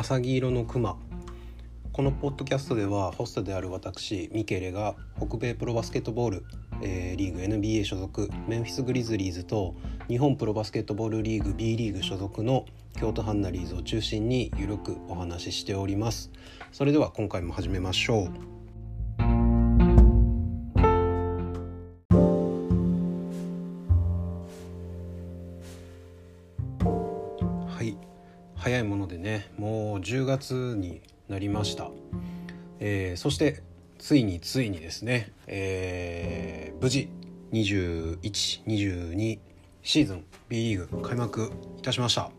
浅黄色のクマこのポッドキャストではホストである私ミケレが北米プロバスケットボール、えー、リーグ NBA 所属メンフィス・グリズリーズと日本プロバスケットボールリーグ B リーグ所属の京都ハンナリーズを中心にゆるくお話ししております。それでは今回も始めましょう。月になりました、えー、そしてついについにですね、えー、無事2122シーズン B リーグ開幕いたしました。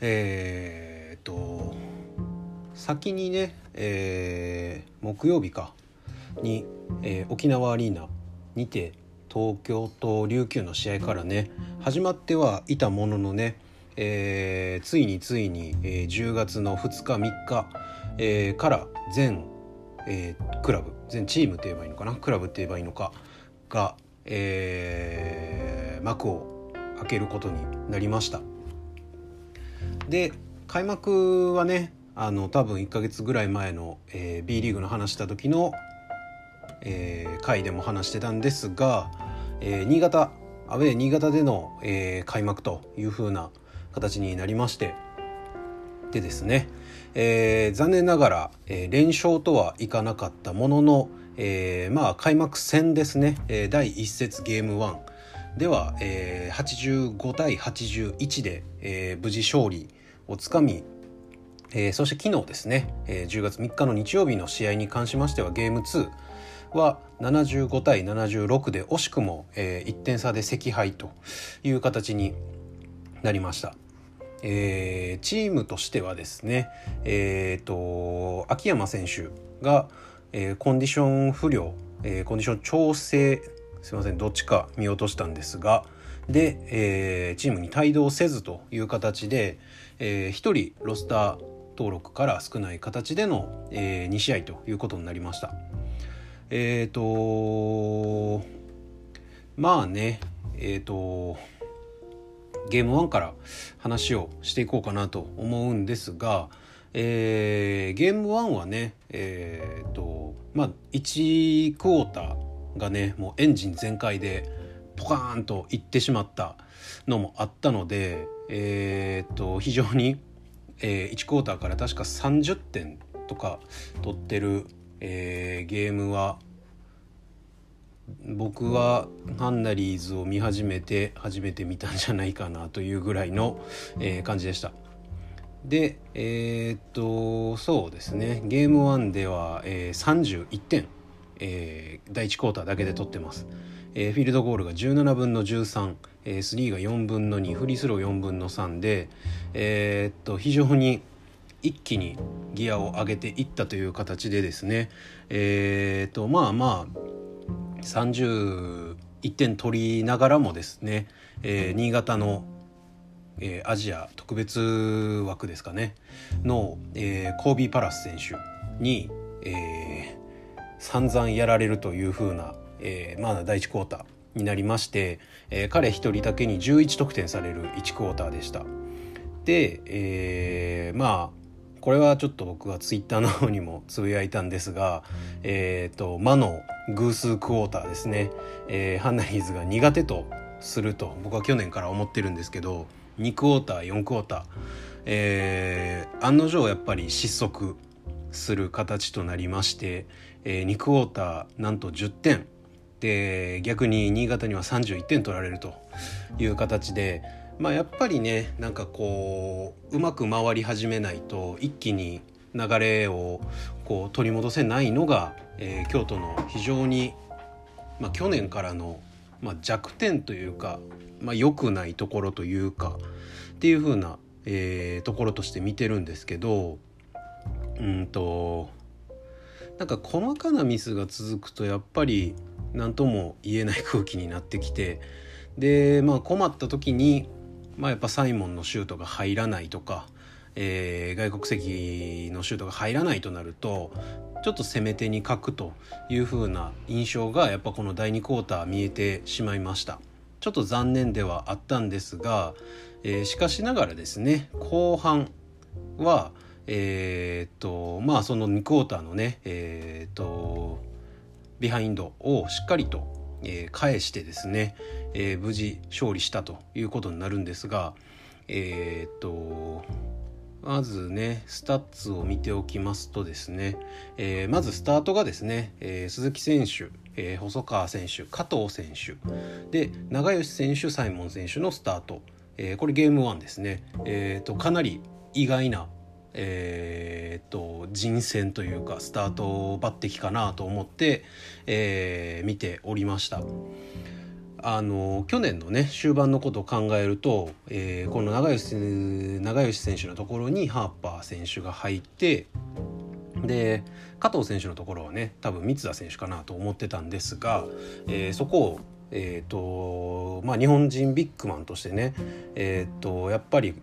えー、っと先にね、えー、木曜日かに、えー、沖縄アリーナにて東京と琉球の試合からね始まってはいたもののね、えー、ついについに、えー、10月の2日3日、えー、から全、えー、クラブ全チームって言えばいいのかな？クラブって言えばいいのか？が、えー、幕を開けることになりました。で開幕はねあの多分1ヶ月ぐらい前の、えー、B リーグの話した時の、えー、回でも話してたんですが、えー、新潟アウェー新潟での、えー、開幕という風な形になりましてでですね、えー、残念ながら、えー、連勝とはいかなかったものの、えー、まあ開幕戦ですね、えー、第1節ゲーム1では、えー、85対81で、えー、無事勝利をつかみえー、そして昨日ですね、えー、10月3日の日曜日の試合に関しましてはゲーム2は75対76で惜しくも、えー、1点差で惜敗という形になりました。えー、チームとしてはですね、えーと、秋山選手が、えー、コンディション不良、えー、コンディション調整すいませんどっちか見落としたんですがで、えー、チームに帯同せずという形で、えー、1人ロスター登録から少ない形での、えー、2試合ということになりました。えっ、ー、とまあねえっ、ー、とゲーム1から話をしていこうかなと思うんですが、えー、ゲーム1はねえっ、とまあ1クォーターがねもうエンジン全開でポカーンといってしまったのもあったのでえっ、と非常にえー、1クォーターから確か30点とか取ってる、えー、ゲームは僕はハンナリーズを見始めて初めて見たんじゃないかなというぐらいの、えー、感じでした。でえー、っとそうですねゲーム1では、えー、31点、えー、第1クォーターだけで取ってます。えー、フィールドゴールが17分の13、えー、スリーが4分の2フリースロー4分の3で、えー、っと非常に一気にギアを上げていったという形でですねえー、っとまあまあ31点取りながらもですね、えー、新潟の、えー、アジア特別枠ですかねの、えー、コービー・パラス選手に、えー、散々やられるという風な、え、まあ第1クォーターになりまして、え、彼一人だけに11得点される1クォーターでした。で、え、まあこれはちょっと僕はツイッターの方にもつぶやいたんですが、えっ、ー、と魔の偶数クォーターですね、えー、ハンナリーズが苦手とすると僕は去年から思ってるんですけど2クォーター4クォーター、えー、案の定やっぱり失速する形となりまして、えー、2クォーターなんと10点。で逆に新潟には31点取られるという形でまあやっぱりねなんかこううまく回り始めないと一気に流れをこう取り戻せないのが、えー、京都の非常に、まあ、去年からの、まあ、弱点というか、まあ、良くないところというかっていう風な、えー、ところとして見てるんですけどうんとなんか細かなミスが続くとやっぱり何とも言えない空気になってきてでまあ困った時に、まあ、やっぱサイモンのシュートが入らないとか、えー、外国籍のシュートが入らないとなるとちょっと攻め手に欠くという風な印象がやっぱこの第2クォーター見えてしまいました。ちょっと残念ではあったんですが、えー、しかしながらですね後半、はえー、っとまあその2クォーターのねえー、っとビハインドをしっかりと、えー、返してですね、えー、無事勝利したということになるんですがえー、っとまずねスタッツを見ておきますとですね、えー、まずスタートがですね、えー、鈴木選手、えー、細川選手加藤選手で長吉選手サイモン選手のスタート、えこれゲーム1ですね、えーと、かなり意外な、えーと、人選というかスタート抜擢かなと思って、え見ておりました。あの去年のね終盤のことを考えると、えー、この長吉長吉選手のところにハーパー選手が入ってで加藤選手のところはね多分三田選手かなと思ってたんですが、えー、そこを、えーとまあ、日本人ビッグマンとしてね、えーとやっぱり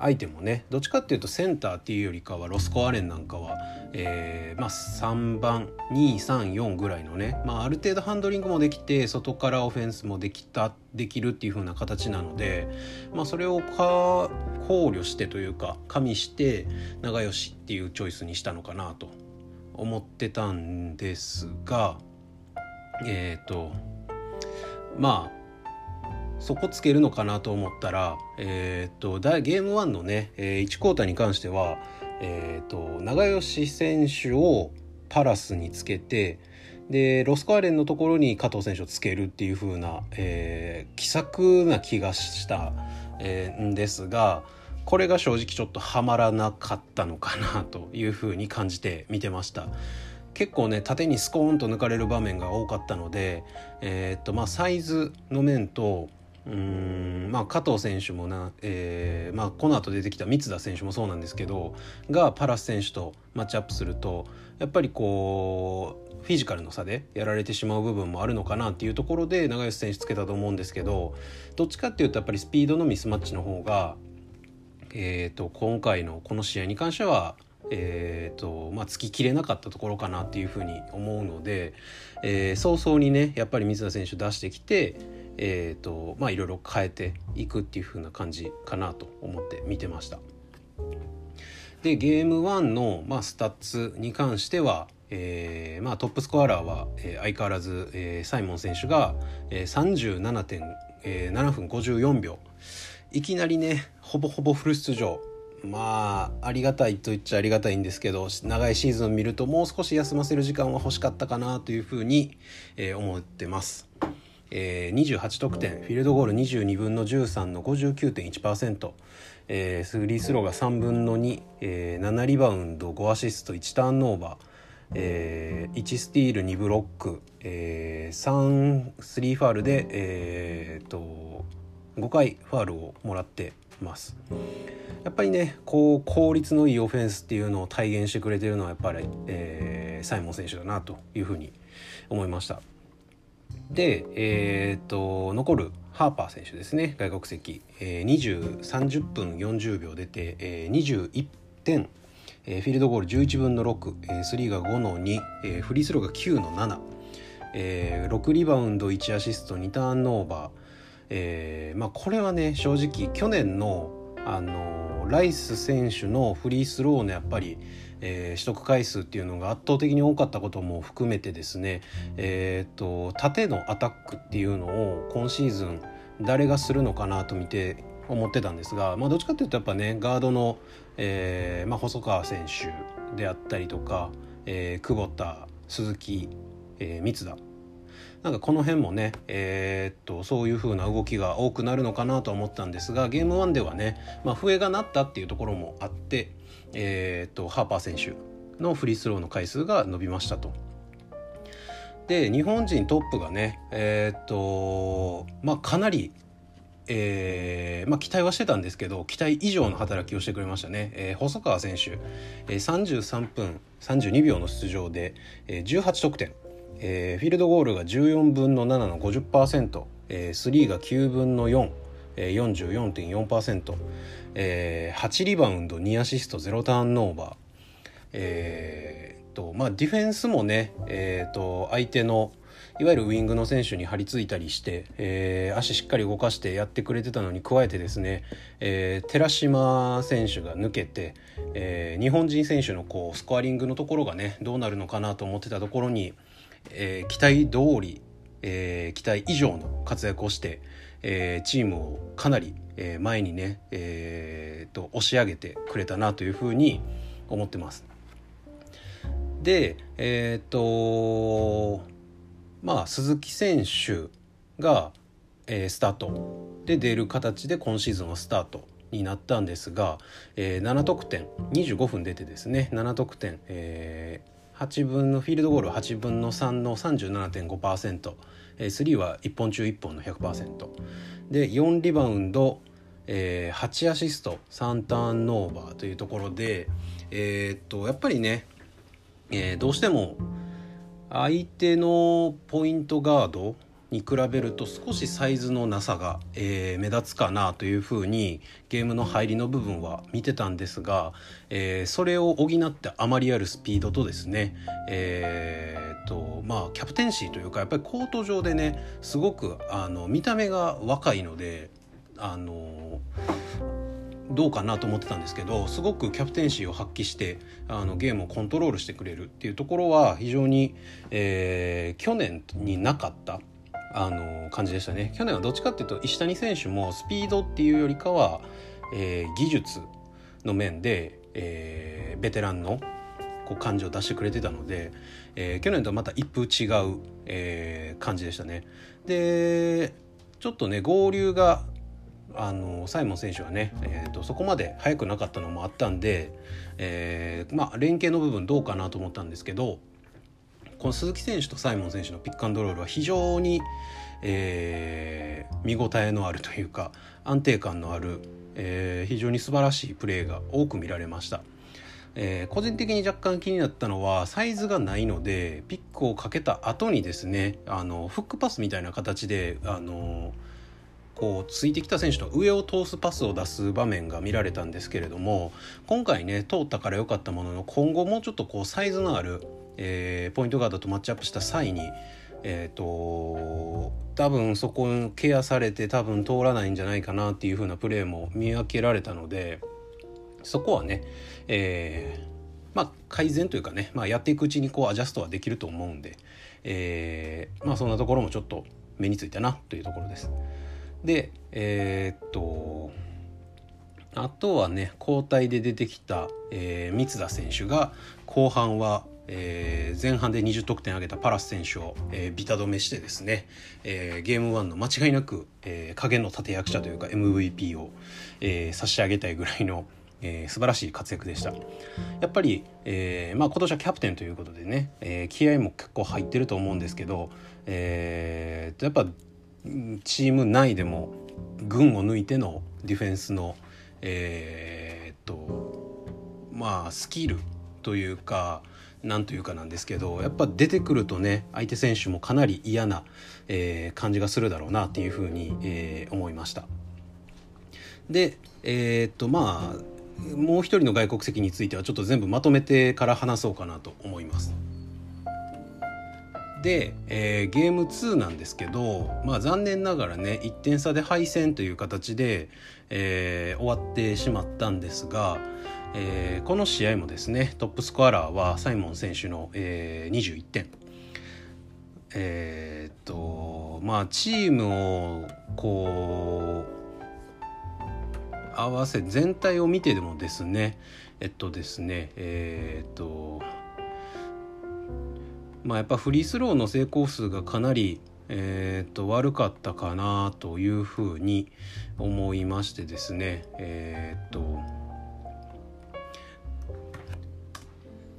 相手もねどっちかっていうとセンターっていうよりかはロスコアレンなんかは、えーまあ、3番234ぐらいのね、まあ、ある程度ハンドリングもできて外からオフェンスもできたできるっていう風な形なので、まあ、それを考慮してというか加味して長吉っていうチョイスにしたのかなと思ってたんですがえっ、ー、とまあそこつけるのかなと思ったら、えー、っとゲーム1のね、えー、1クォーターに関しては、えー、っと長吉選手をパラスにつけてでロスコアレンのところに加藤選手をつけるっていう風な、えー、気さくな気がしたえー、んですがこれが正直ちょっとはまらなかったのかなという風に感じて見てました。結構ね縦にスコーンと抜かれる場面が多かったので、えー、っとまあ、サイズの面とまあ、加藤選手もな、えーまあ、この後出てきた三田選手もそうなんですけどがパラス選手とマッチアップするとやっぱりこうフィジカルの差でやられてしまう部分もあるのかなっていうところで長吉選手つけたと思うんですけどどっちかっていうとやっぱりスピードのミスマッチの方が、えーと、今回のこの試合に関してはえーとまあ、つききれなかったところかなっていうふうに思うので、えー、早々にねやっぱり水田選手出してきて、えーとまあ、いろいろ変えていくっていう風な感じかなと思って見てました。でゲーム1の、まあ、スタッツに関しては、えーまあ、トップスコアラーは、えー、相変わらず、えー、サイモン選手が、えー、37.7分54秒いきなりねほぼほぼフル出場まあありがたいと言っちゃありがたいんですけど長いシーズンを見るともう少し休ませる時間は欲しかったかなというふうに、えー、思ってます。えー、28得点。フィールドゴール22分の13の59.1%、えー、スリースローが3分の2、えー、7リバウンド5アシスト1ターンオーバー、えー、1スティール2ブロック、えー、3スリーファールで、えー、と5回ファールをもらってます。やっぱりねこう効率のいいオフェンスっていうのを体現してくれてるのはやっぱり、えー、サイモン選手だなというふうに思いました。で、えーと、残るハーパー選手ですね。外国籍、えー、20 30分40秒出て、えー、21点、えー、フィールドゴール11分の6、え、スリーが5の2、えー、フリースローが9の7、えー、6リバウンド1アシスト。2ターンオーバー、えーまあ、これはね正直去年の、あのライス選手のフリースローのやっぱりえー、取得回数っていうのが圧倒的に多かったことも含めてですね、えーと、縦のアタックっていうのを今シーズン誰がするのかなと見て思ってたんですが、まあ、どっちかっていうとやっぱねガードの、えーまあ、細川選手であったりとか、えー、久保田鈴木、えー、三田。なんかこの辺もね、えー、っとそういう風な動きが多くなるのかなと思ったんですがゲーム1ではね、まあ、笛が鳴ったっていうところもあって、えー、っとハーパー選手のフリースローの回数が伸びましたと。で日本人トップがねえー、っとまあかなりえーまあ、期待はしてたんですけど期待以上の働きをしてくれましたね、えー、細川選手、えー、33分32秒の出場で、えー、18得点、えー、フィールドゴールが14分の7の50%、えー、スリーが9分の4、44.4%、えー、8リバウンド2アシスト0ターンオーバー、えーとまあ、ディフェンスもね、えーと、相手のいわゆるウイングの選手に張り付いたりして、えー、足しっかり動かしてやってくれてたのに加えてですね、えー、寺島選手が抜けて、えー、日本人選手のこうスコアリングのところがねどうなるのかなと思ってたところに、えー、期待通り、えー、期待以上の活躍をして、えー、チームをかなり、えー、前にね、えー、と押し上げてくれたなというふうに思ってます。でえっ、とまあ鈴木選手が、えー、スタート。で出る形で今シーズンはスタートになったんですが、えー、7得点。25分出てですね。7得点、えー、8分のフィールドゴール8分の3の37.5%、3は1本中1本の100%で4リバウンド、えー、8アシスト3ターンオーバーというところで、えー、っとやっぱりね、えー、どうしても相手のポイントガードに比べると少しサイズのなさが、えー、目立つかなというふうにゲームの入りの部分は見てたんですが、えー、それを補ってあまりあるスピードとですね、えーとまあ、キャプテンシーというかやっぱりコート上でねすごくあの見た目が若いのであのどうかなと思ってたんですけどすごくキャプテンシーを発揮してあのゲームをコントロールしてくれるっていうところは非常に、えー、去年になかったあの感じでしたね去年はどっちかっていうと石谷選手もスピードっていうよりかは、えー、技術の面で、えー、ベテランのこう感じを出してくれてたので、えー、去年とはまた一風違う、えー、感じでしたね。でちょっとね合流があのサイモン選手はね、えーと、そこまで速くなかったのもあったんで、えー、まあ、連携の部分どうかなと思ったんですけどこの鈴木選手とサイモン選手のピックアンドロールは非常に、えー、見応えのあるというか安定感のある、えー、非常に素晴らしいプレーが多く見られました。えー、個人的に若干気になったのはサイズがないのでピックをかけた後にですねあのフックパスみたいな形であのこうついてきた選手の上を通すパスを出す場面が見られたんですけれども今回ね通ったから良かったものの今後もうちょっとこうサイズのある、えー、ポイントガードとマッチアップした際にえーと、多分そこケアされて多分通らないんじゃないかなっていう風なプレーも見分けられたのでそこはね、えー、まあ改善というかね、まあ、やっていくうちにこうアジャストはできると思うんで、えー、まあそんなところもちょっと目についたなというところです。でえー、っとあとはね交代で出てきた、えー、三田選手が後半は、えー、前半で20得点挙げたパラス選手を、えー、ビタ止めしてですね、えー、ゲーム1の間違いなく、えー、影の立役者というか MVP を、えー、差し上げたいぐらいの、えー、素晴らしい活躍でした。やっぱり、えーまあ、今年はキャプテンということでね、えー、気合も結構入ってると思うんですけど、えー、やっぱチーム内でも群を抜いてのディフェンスのえー、っとまあスキルというかなんというかなんですけどやっぱ出てくるとね相手選手もかなり嫌な、えー、感じがするだろうなっていうふうに、えー、思いました。でえー、っとまあもう一人の外国籍についてはちょっと全部まとめてから話そうかなと思います。で、えー、ゲーム2なんですけど、まあ、残念ながらね1点差で敗戦という形で、えー、終わってしまったんですが、えー、この試合もですねトップスコアラーはサイモン選手の、えー、21点。えー、っとまあチームをこう合わせ全体を見てでもですねえっとですねえー、っとまあ、やっぱフリースローの成功数がかなり、えー、と悪かったかなというふうに思いましてですねえっ、ー、と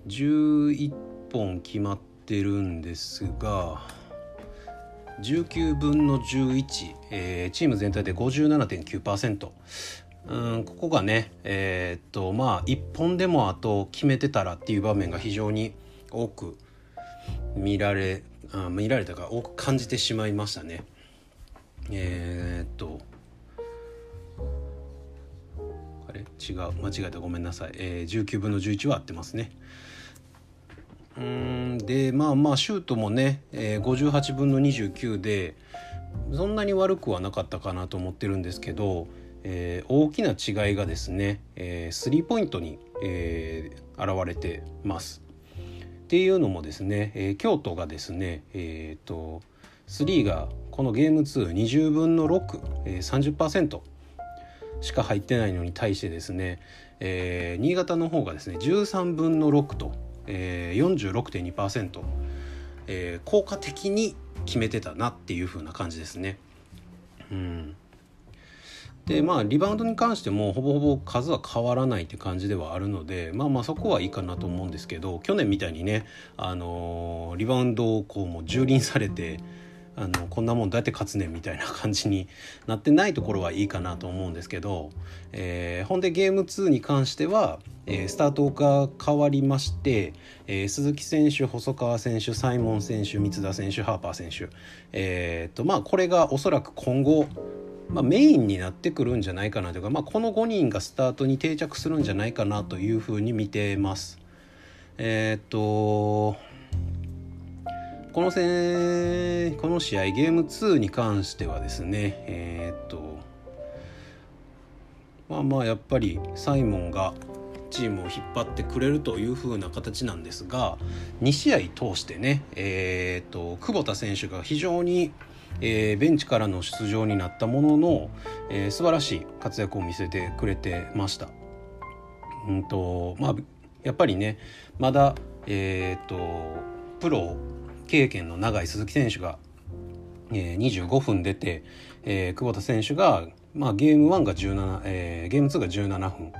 11本決まってるんですが19分の11、えー、チーム全体で57.9%。うん、ここがね、えー、っとまあ1本でもあと決めてたらっていう場面が非常に多く見られあ見られたか多く感じてしまいましたね。えー、っと。あれ？違う。間違えた。ごめんなさい、えー、19分の11は合ってますね。うんでまあまあシュートもね、えー、58分の29でそんなに悪くはなかったかなと思ってるんですけど、えー、大きな違いがですね、え、スリーポイントに、えー、現れてます。っていうのもですね、えー、京都がですね、えーと、3がこのゲーム220分の6、えー、30%しか入ってないのに対してですね、えー、新潟の方がですね13分の6と、えー、46.2%、えー、効果的に決めてたなっていう風な感じですね。うんでまあリバウンドに関してもほぼほぼ数は変わらないって感じではあるのでまあまあそこはいいかなと思うんですけど去年みたいにね、あのー、リバウンドをこうもう蹂躙されてあのこんなもんどうやって勝つねんみたいな感じになってないところはいいかなと思うんですけど、えー、ほんでゲーム2に関しては、えー、スタートが変わりまして、えー、鈴木選手細川選手サイモン選手三田選手ハーパー選手、えーとまあ、これがおそらく今後まあ、メインになってくるんじゃないかなというか、まあ、この5人がスタートに定着するんじゃないかなというふうに見てます。えっ、とこのせこの試合ゲーム2に関してはですねえー、っとまあまあやっぱりサイモンがチームを引っ張ってくれるという風な形なんですが2試合通してね、えーと、久保田選手が非常に、えー、ベンチからの出場になったものの、えー、素晴らしい活躍を見せてくれてました。うんとまあ、やっぱりねまだ、えーとプロ経験の長い鈴木選手が、えー、25分出て、えー、久保田選手が、まあ、ゲーム1が17、えー、ゲーム2が17分、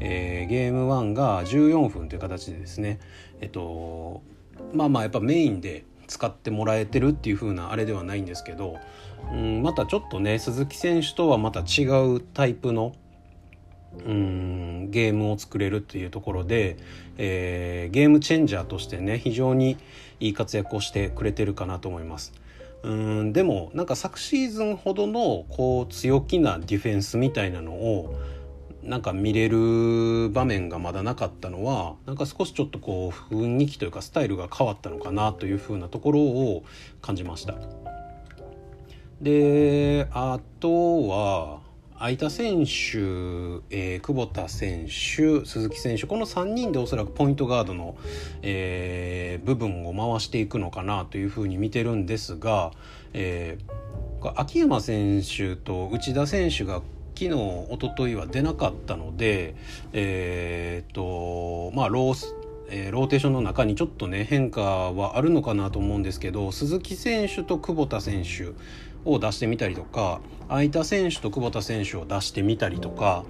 えー、ゲーム1が14分という形でですねえっとまあまあやっぱメインで使ってもらえてるっていう風なあれではないんですけど、うん、またちょっとね鈴木選手とはまた違うタイプのうんゲームを作れるっていうところで、えー、ゲームチェンジャーとしてね非常にいい活躍をしてくれてるかなと思います。うんでもなんか昨シーズンほどのこう強気なディフェンスみたいなのをなんか見れる場面がまだなかったのはなんか少しちょっとこう雰囲気というかスタイルが変わったのかなというふうなところを感じました。であとは相田選手、えー、久保田選手鈴木選手この3人でおそらくポイントガードの、えー、部分を回していくのかなというふうに見てるんですが、えー、秋山選手と内田選手が昨日一昨日は出なかったのでえー、っとまあロースえ、ローテーションの中にちょっとね変化はあるのかなと思うんですけど鈴木選手と久保田選手を出してみたりとか相田選手と久保田選手を出してみたりとか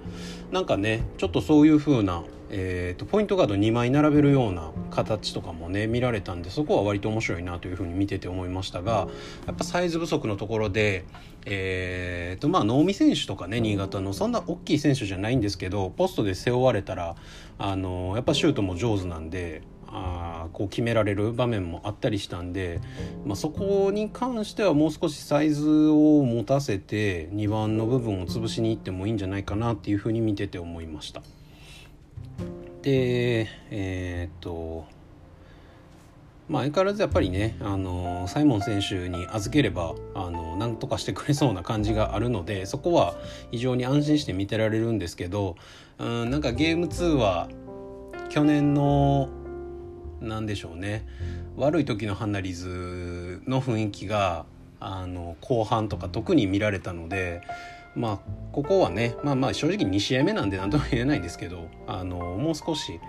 なんかねちょっとそういう風な、えーと、ポイントガード2枚並べるような形とかもね見られたんでそこは割と面白いなという風に見てて思いましたがやっぱサイズ不足のところでえーとまあ能見選手とかね新潟のそんな大きい選手じゃないんですけどポストで背負われたらあのやっぱシュートも上手なんであこう決められる場面もあったりしたんで、まあ、そこに関してはもう少しサイズを持たせて2番の部分を潰しにいってもいいんじゃないかなっていうふうに見てて思いました。でえー、っとまあ、相変わらずやっぱりね、あのサイモン選手に預ければあのなんとかしてくれそうな感じがあるのでそこは非常に安心して見てられるんですけどうんなんかゲーム2は去年の何でしょうね。悪い時のハンナリズの雰囲気があの後半とか特に見られたのでまあここはねまあまあ正直2試合目なんで何とも言えないんですけどあのもう少し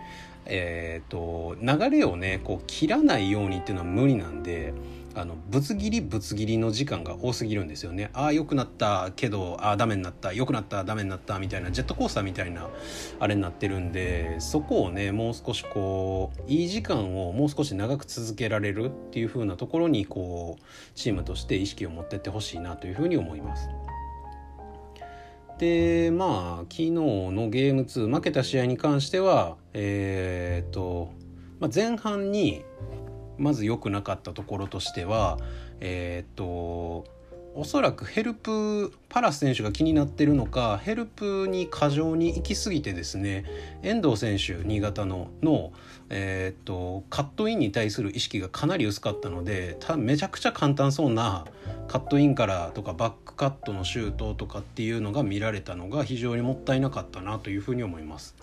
えーと流れをねこう切らないようにっていうのは無理なんであのぶつ切りぶつ切りの時間が多すぎるんですよねああ良くなったけどああダメになった良くなったダメになったみたいなジェットコースターみたいなあれになってるんでそこをねもう少しこういい時間をもう少し長く続けられるっていう風なところにこうチームとして意識を持ってってほしいなというふうに思います。でまあ昨日のゲーム2負けた試合に関してはえー、っと、まあ、前半にまず良くなかったところとしてはえー、っとおそらくヘルプパラス選手が気になってるのかヘルプに過剰に行き過ぎてですね遠藤選手新潟のの、えー、っとカットインに対する意識がかなり薄かったのでためちゃくちゃ簡単そうなカットインからとかバックカットのシュートとかっていうのが見られたのが非常にもったいなかったなというふうに思います。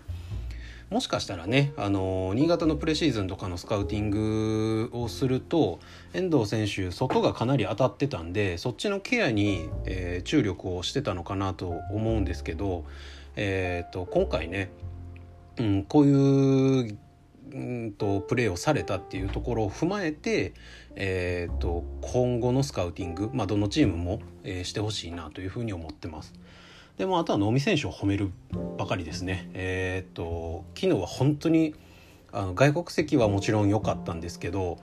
もしかしたらね、あの新潟のプレシーズンとかのスカウティングをすると遠藤選手外がかなり当たってたんでそっちのケアに、えー、注力をしてたのかなと思うんですけど、えーと、今回ね、うん、こういううんとプレーをされたっていうところを踏まえて、えーと、今後のスカウティング、まあ、どのチームも、えー、してほしいなというふうに思ってます。でもあとは能見選手を褒めるばかりですね。えー、っと昨日は本当にあの外国籍はもちろん良かったんですけど、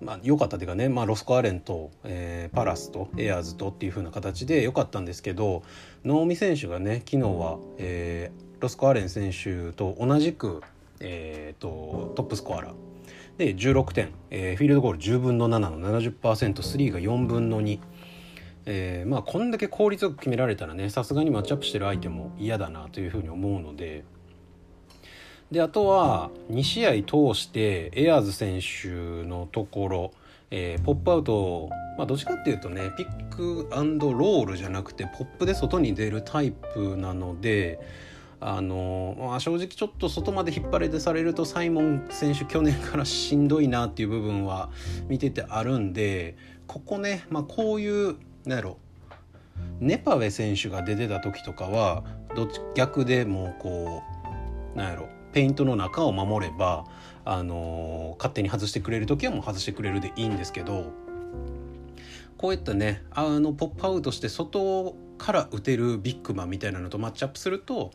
まあ、良かったというかね、まあ、ロスコアレンと、えー、パラスとエアーズとっていう風な形で良かったんですけど能見選手がね昨日は、えー、ロスコアレン選手と同じく、えーと、トップスコアラーで16点、えー、フィールドゴール10分の7の 70%, スリーが4分の2。えー、まあこんだけ効率よく決められたらねさすがにマッチアップしてる相手も嫌だなというふうに思うので。であとは2試合通してエアーズ選手のところ、えー、ポップアウト、まあ、どっちかっていうとねピックロールじゃなくてポップで外に出るタイプなのであのまあ、正直ちょっと外まで引っ張れてされるとサイモン選手去年からしんどいなっていう部分は見ててあるんでここね、まあ、こういうなんやろネパウェ選手が出てた時とかはどっち逆でもうこうなんやろペイントの中を守れば、あの、勝手に外してくれる時はもう外してくれるでいいんですけどこういったねあのポップアウトして外から打てるビッグマンみたいなのとマッチアップすると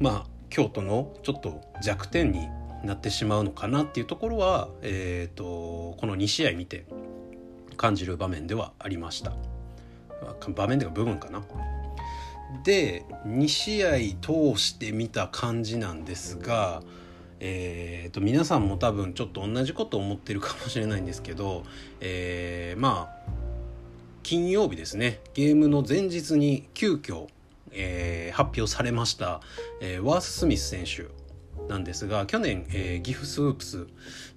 まあ京都のちょっと弱点になってしまうのかなっていうところは、えーとこの2試合見て感じる場面ではありました。場面でいうか部分かな。で2試合通して見た感じなんですが、えーと、皆さんも多分ちょっと同じこと思ってるかもしれないんですけど、えー、まあ金曜日ですねゲームの前日に急遽、えー、発表されました、えー、ワース・スミス選手なんですが去年、えー、ギフスープス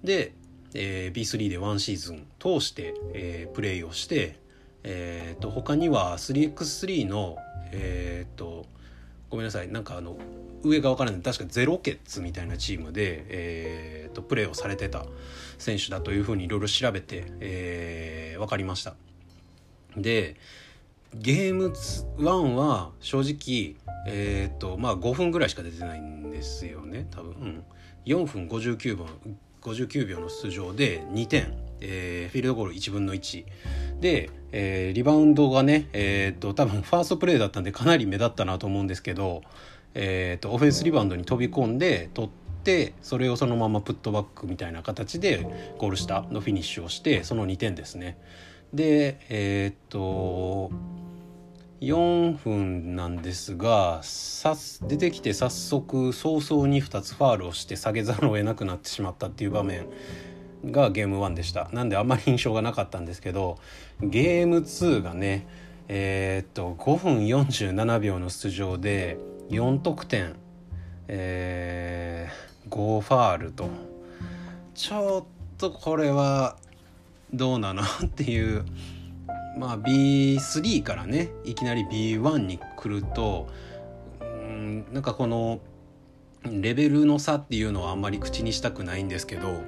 で、えー、B3 で1シーズン通して、えー、プレーをしてえーと、他には 3x3 のえっ、ー、とごめんなさいなんかあの上が分からない確かゼロケッツみたいなチームで、えーと、プレーをされてた選手だというふうにいろいろ調べて、えー、分かりました。でゲーム1は正直えっ、ー、とまあ5分ぐらいしか出てないんですよね多分、うん、4分59秒59秒の出場で2点、えー、フィールドゴール1分の1で、えー、リバウンドがね、えーと、多分ファーストプレーだったんでかなり目立ったなと思うんですけど、えーと、オフェンスリバウンドに飛び込んで取ってそれをそのままプットバックみたいな形でゴール下のフィニッシュをしてその2点ですね。でえっ、と4分なんですが出てきて早速早々に2つファールをして下げざるを得なくなってしまったっていう場面がゲーム1でした。なんであんまり印象がなかったんですけどゲーム2がねえー、っと5分47秒の出場で4得点、えー、5ファールと。ちょっとこれはどうなの？っていうまあ B3 からねいきなり B1 に来るとうんなんかこのレベルの差っていうのはあんまり口にしたくないんですけど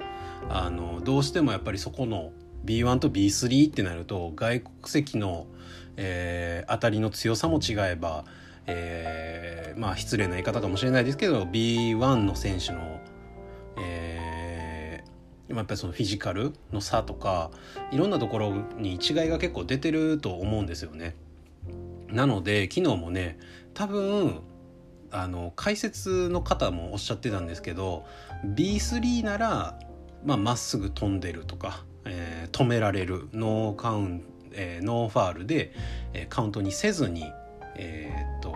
あのどうしてもやっぱりそこの B1 と B3 ってなると外国籍の、えー、当たりの強さも違えば、えー、まあ失礼な言い方かもしれないですけど B1 の選手の、えー、やっぱりそのフィジカルの差とかいろんなところに違いが結構出てると思うんですよね。なので昨日もね多分あの解説の方もおっしゃってたんですけど B3 ならまっすぐ飛んでるとか、えー、止められるノーカウン、えー、ノーファウルで、えー、カウントにせずに、えー、っと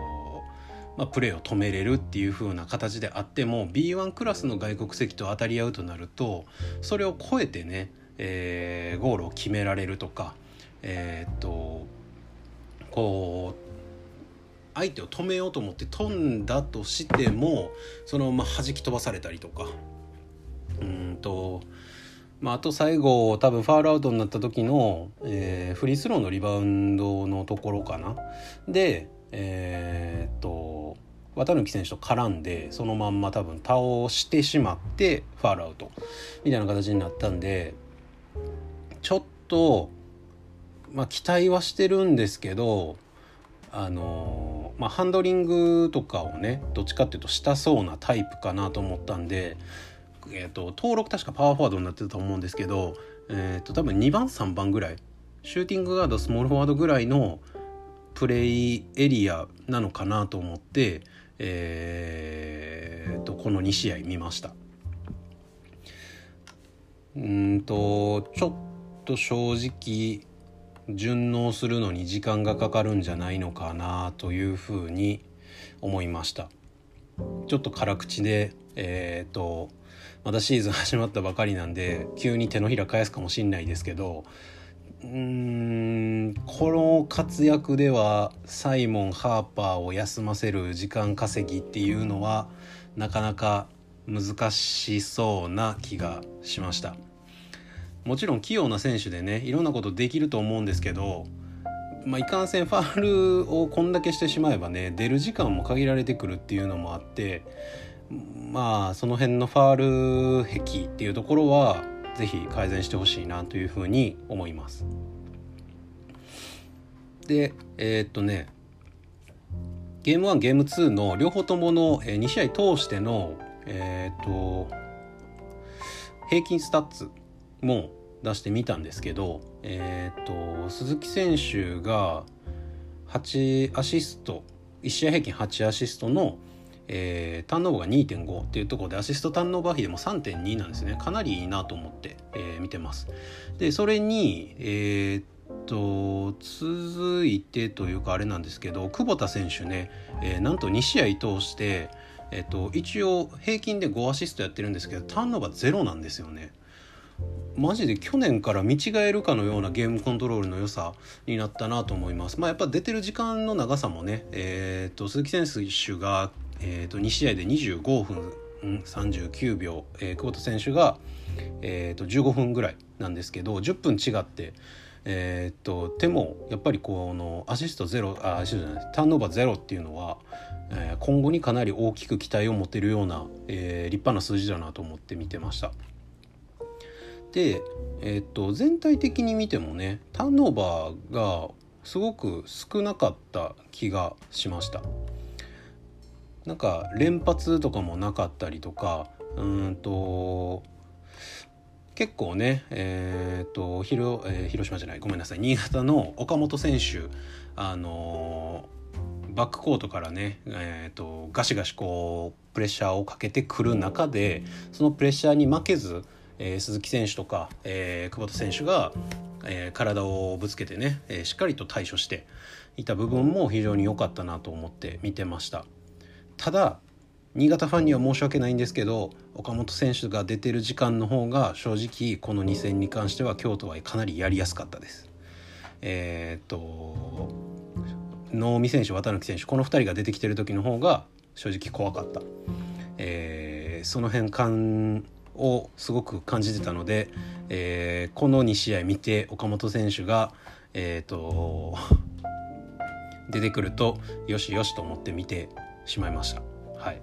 まあ、プレーを止めれるっていう風な形であっても B1 クラスの外国籍と当たり合うとなるとそれを超えてね、えー、ゴールを決められるとか、えー、っとこう相手を止めようと思って飛んだとしてもそのまま弾き飛ばされたりとか。うんと、まあ、あと最後多分ファールアウトになった時の、えー、フリースローのリバウンドのところかな。でえー、っと綿貫選手と絡んでそのまんま多分倒してしまってファールアウトみたいな形になったんでちょっとまあ期待はしてるんですけどあのまあ、ハンドリングとかをねどっちかっていうとしたそうなタイプかなと思ったんで、えーと、登録確かパワーフォワードになってたと思うんですけど、えーと、多分2番3番ぐらいシューティングガードスモールフォワードぐらいのプレイエリアなのかなと思って、えーと、この2試合見ました。うんとちょっと正直順応するのに時間がかかるんじゃないのかなというふうに思いましたちょっと辛口でえっ、とまだシーズン始まったばかりなんで急に手のひら返すかもしんないですけどうんこの活躍ではサイモン・ハーパーを休ませる時間稼ぎっていうのはなかなか難しそうな気がしました。もちろん器用な選手でねいろんなことできると思うんですけど、まあ、いかんせんファールをこんだけしてしまえばね出る時間も限られてくるっていうのもあってまあその辺のファール壁っていうところは是非改善してほしいなというふうに思います。でえー、っとねゲーム1ゲーム2の両方ともの2試合通してのえー、っと平均スタッツも出してみたんですけど、えーと、鈴木選手が8アシスト1試合平均8アシストの、えー、ターンオーバーが2.5っていうところでアシストターンオーバー比でも3.2なんですねかなりいいなと思って、えー、見てますでそれにえー、っと続いてというかあれなんですけど久保田選手ね、えー、なんと2試合通してえっと、一応平均で5アシストやってるんですけどターンオーバーゼロなんですよね。マジで去年から見違えるかのようなゲームコントロールの良さになったなと思います。まあ、やっぱ出てる時間の長さもね、えーと、鈴木選手が、えーと、2試合で25分39秒、えー、久保田選手が、えーと、15分ぐらいなんですけど10分違って。えー、と手もやっぱりこのアシストゼロあアシストじゃないターンオーバーゼロっていうのは、えー、今後にかなり大きく期待を持てるような、えー、立派な数字だなと思って見てました。で、えー、と全体的に見てもねターンオーバーがすごく少なかった気がしましたなんか連発とかもなかったりとかうんと結構ねえっ、と広,、えー、広島じゃないごめんなさい新潟の岡本選手あのー、バックコートからね、えーとガシガシこうプレッシャーをかけてくる中でそのプレッシャーに負けずえー、鈴木選手とか、え、久保田選手が、え、体をぶつけてね、え、しっかりと対処していた部分も非常に良かったなと思って見てました。ただ新潟ファンには申し訳ないんですけど岡本選手が出てる時間の方が正直この2戦に関しては京都はかなりやりやすかったです。えー、っと能見選手渡辺選手この2人が出てきてる時の方が正直怖かった、えー、その辺感をすごく感じてたので、えー、この2試合見て岡本選手が、えーと、出てくるとよしよしと思って見てしまいました。はい、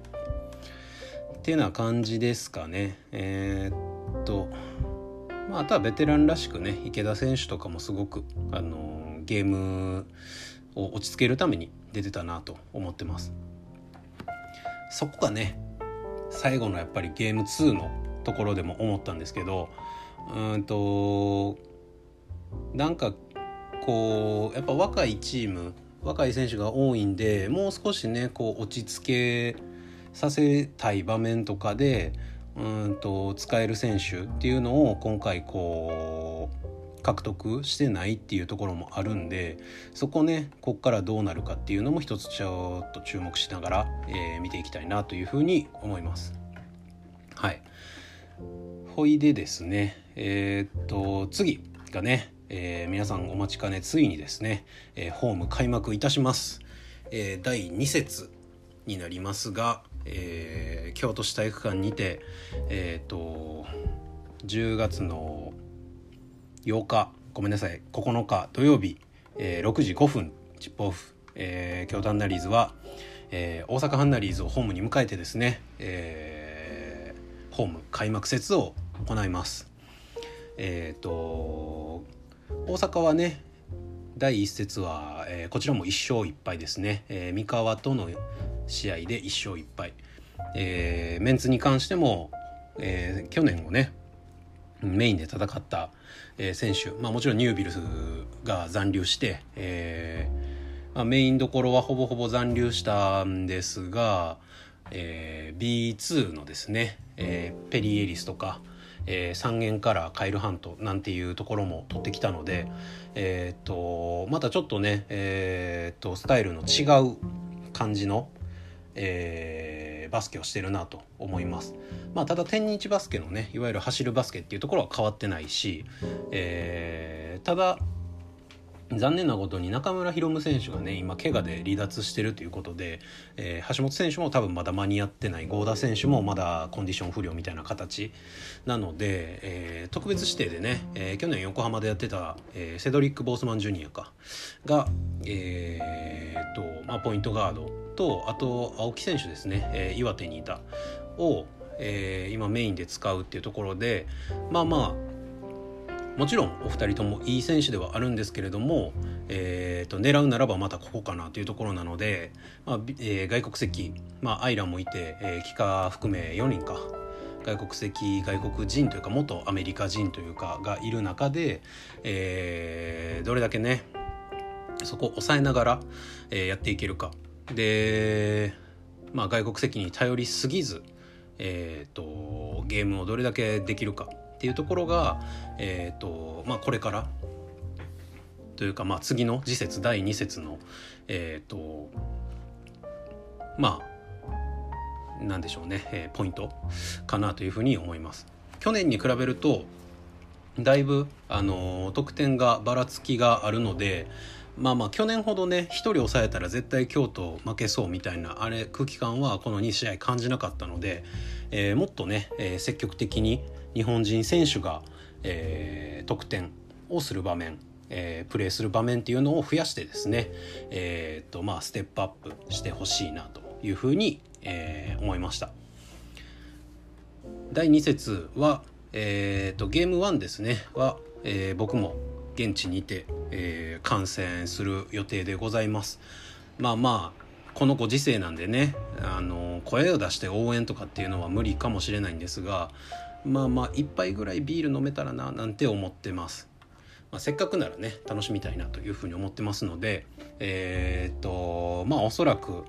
ってな感じですかね。えー、っとまあ、あとはベテランらしくね池田選手とかもすごく、あのゲームを落ち着けるために出てたなと思ってます。そこがね最後のやっぱりゲーム2のところでも思ったんですけどうんとなんかこうやっぱ若いチーム若い選手が多いんでもう少しねこう落ち着けさせたい場面とかでうんと使える選手っていうのを今回こう獲得してないっていうところもあるんでそこねこっからどうなるかっていうのも一つちょっと注目しながら、えー、見ていきたいなというふうに思います。はいほいでですねえー、っと次がね、えー、皆さんお待ちかねついにですね、えー、ホーム開幕いたします、えー、第2節になりますが、えー、京都市体育館にてえっ、と10月の8日ごめんなさい9日土曜日、えー、6時5分チップオフ、えー、京都ハンナリーズは、えー、大阪ハンナリーズをホームに迎えてですね、えー、ホーム開幕節を行います。えっ、ー、と大阪はね第1節は、えー、こちらも1勝1敗ですね、えー、三河との試合で1勝1敗、えー、メンツに関しても、え、去年をねメインで戦った、え、選手、まあ、もちろんニュービルスが残留して、えまあ、メインどころはほぼほぼ残留したんですが、えー、B2 のですね、え、ペリ・エリスとか、えー、三軒からカイル・ハントなんていうところも取ってきたので、えー、とまたちょっとね、えー、とスタイルの違う感じの、えー、バスケをしてるなと思います。まあ、ただ天日バスケのねいわゆる走るバスケっていうところは変わってないし、えー、ただ残念なことに中村宏夢選手がね今怪我で離脱してるということで、えー、橋本選手も多分まだ間に合ってない合田選手もまだコンディション不良みたいな形。なので、えー、特別指定でね、えー、去年横浜でやってた、えセドリック・ボースマンジュニアか。が、えーとまあ、ポイントガード。とあと青木選手ですね、え岩手にいた。を、え今メインで使うっていうところでまあまあもちろんお二人ともいい選手ではあるんですけれども、えーと、狙うならばまたここかなというところなので、まあえー、外国籍、まあ、アイランもいて、えー、帰化含め4人か。外国籍外国人というか元アメリカ人というかがいる中で、えー、どれだけねそこを抑えながら、えー、やっていけるか。で、まあ、外国籍に頼りすぎず、えーとゲームをどれだけできるか。っていうところが、えーとまあ、これからというか、まあ、次の次節第2節のえっ、ー、とまあなんでしょうね、えー、ポイントかなというふうに思います。去年に比べるとだいぶ、あのー、得点がばらつきがあるのでまあまあ去年ほどね1人抑えたら絶対京都負けそうみたいなあれ空気感はこの2試合感じなかったので、えー、もっとね、えー、積極的に日本人選手が、えー、得点をする場面、えー、プレーする場面っていうのを増やしてですね、えーとまあ、ステップアップしてほしいなというふうに、えー、思いました。第2節は、えーと、ゲーム1ですねは、えー、僕も現地にて、えー、観戦する予定でございます。まあまあこのご時世なんでねあの声を出して応援とかっていうのは無理かもしれないんですがまあまあ一杯ぐらいビール飲めたらななんて思ってます。まあ、せっかくならね楽しみたいなというふうに思ってますのでえー、っとまあおそらく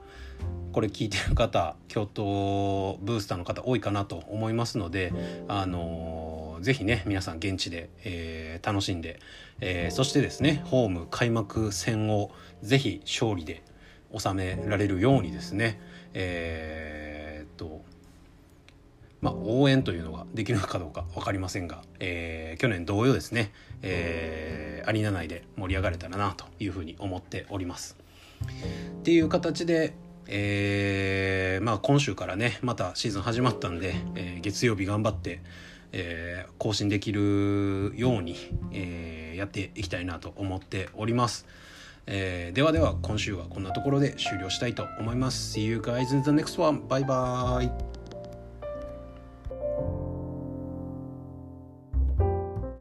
これ聞いてる方京都ブースターの方多いかなと思いますのであのぜひね皆さん現地で、えー、楽しんで、えー、そしてですねホーム開幕戦をぜひ勝利で収められるようにですねえー、っとまあ、応援というのができるのかどうか分かりませんが、えー、去年同様ですね、えー、アリーナ内で盛り上がれたらなというふうに思っております。っていう形で、えー、まあ、今週からねまたシーズン始まったんで、え月曜日頑張って、え更新できるように、えやっていきたいなと思っております。えー、ではでは今週はこんなところで終了したいと思います。See you guys in the next one. Bye bye.